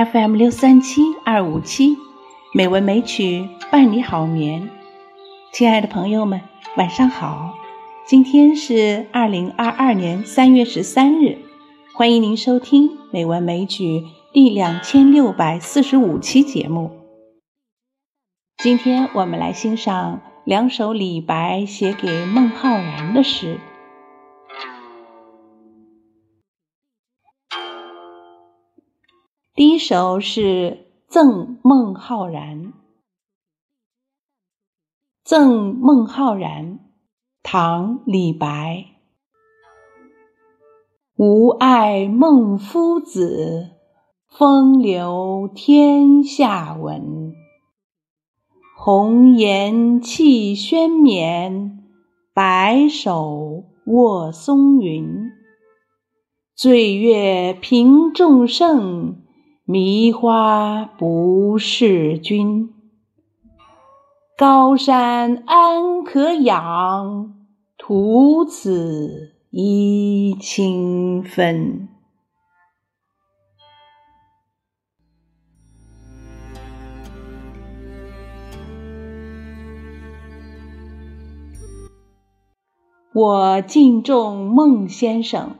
FM 六三七二五七，美文美曲伴你好眠。亲爱的朋友们，晚上好！今天是二零二二年三月十三日，欢迎您收听《美文美曲》第两千六百四十五期节目。今天我们来欣赏两首李白写给孟浩然的诗。第一首是《赠孟浩然》。赠孟浩然，唐·李白。吾爱孟夫子，风流天下闻。红颜弃轩冕，白首卧松云。醉月频众圣。迷花不是君，高山安可仰？徒此揖清风。我敬重孟先生，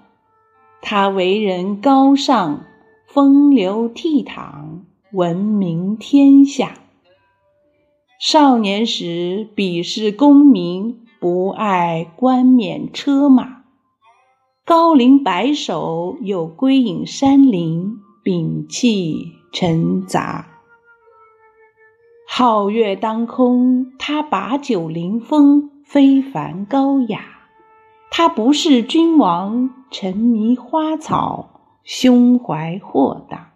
他为人高尚。风流倜傥，闻名天下。少年时鄙视功名，不爱冠冕车马。高龄白首，又归隐山林，摒弃尘杂。皓月当空，他把酒临风，非凡高雅。他不是君王，沉迷花草。胸怀豁达，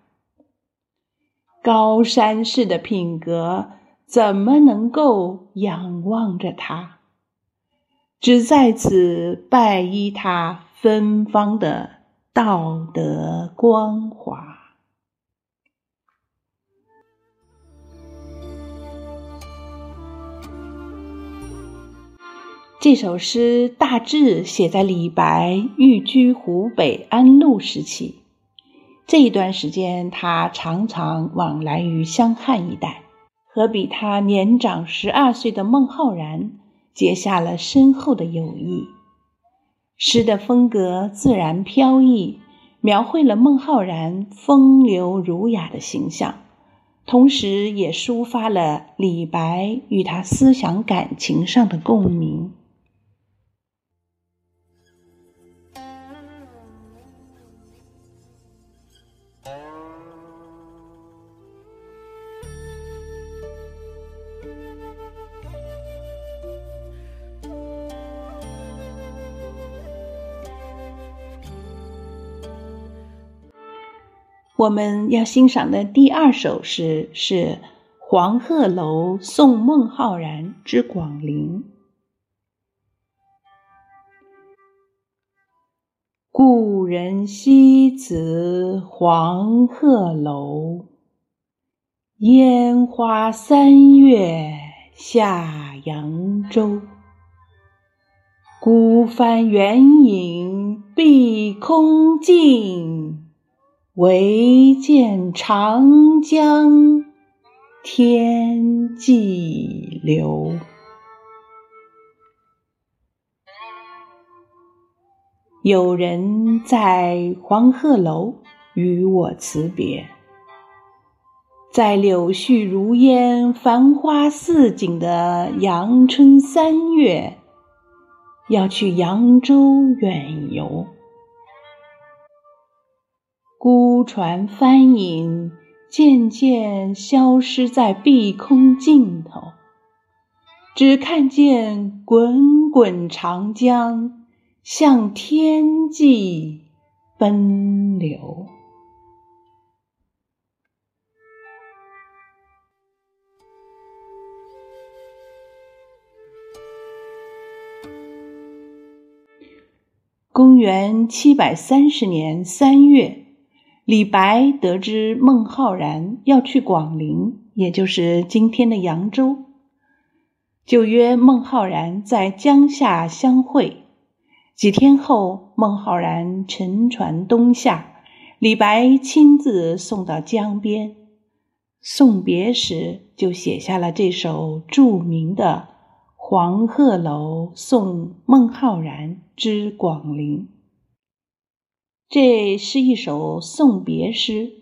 高山式的品格，怎么能够仰望着他？只在此拜依他芬芳的道德光华。这首诗大致写在李白寓居湖北安陆时期。这一段时间，他常常往来于湘汉一带，和比他年长十二岁的孟浩然结下了深厚的友谊。诗的风格自然飘逸，描绘了孟浩然风流儒雅的形象，同时也抒发了李白与他思想感情上的共鸣。我们要欣赏的第二首诗是《黄鹤楼送孟浩然之广陵》。故人西辞黄鹤楼，烟花三月下扬州。孤帆远影碧空尽。唯见长江天际流。有人在黄鹤楼与我辞别，在柳絮如烟、繁花似锦的阳春三月，要去扬州远游。孤船帆影渐渐消失在碧空尽头，只看见滚滚长江向天际奔流。公元七百三十年三月。李白得知孟浩然要去广陵，也就是今天的扬州，就约孟浩然在江夏相会。几天后，孟浩然乘船东下，李白亲自送到江边，送别时就写下了这首著名的《黄鹤楼送孟浩然之广陵》。这是一首送别诗，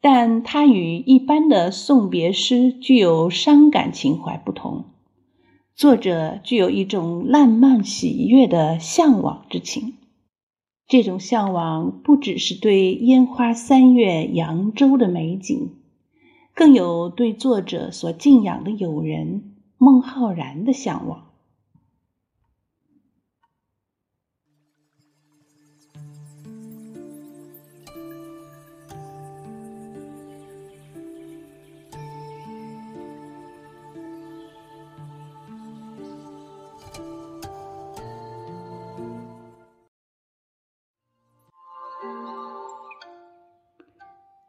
但它与一般的送别诗具有伤感情怀不同。作者具有一种烂漫喜悦的向往之情。这种向往不只是对烟花三月扬州的美景，更有对作者所敬仰的友人孟浩然的向往。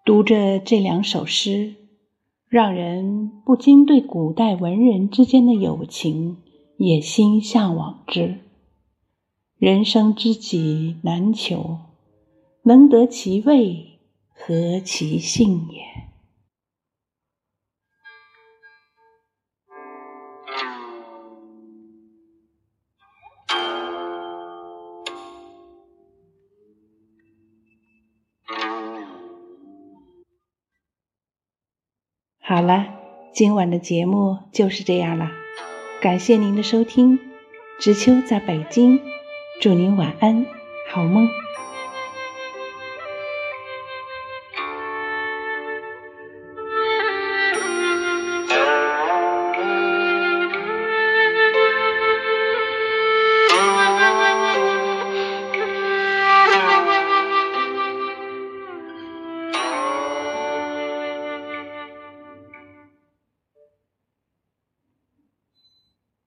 读着这两首诗，让人不禁对古代文人之间的友情也心向往之。人生知己难求，能得其味，何其幸也。好了，今晚的节目就是这样了，感谢您的收听。知秋在北京，祝您晚安，好梦。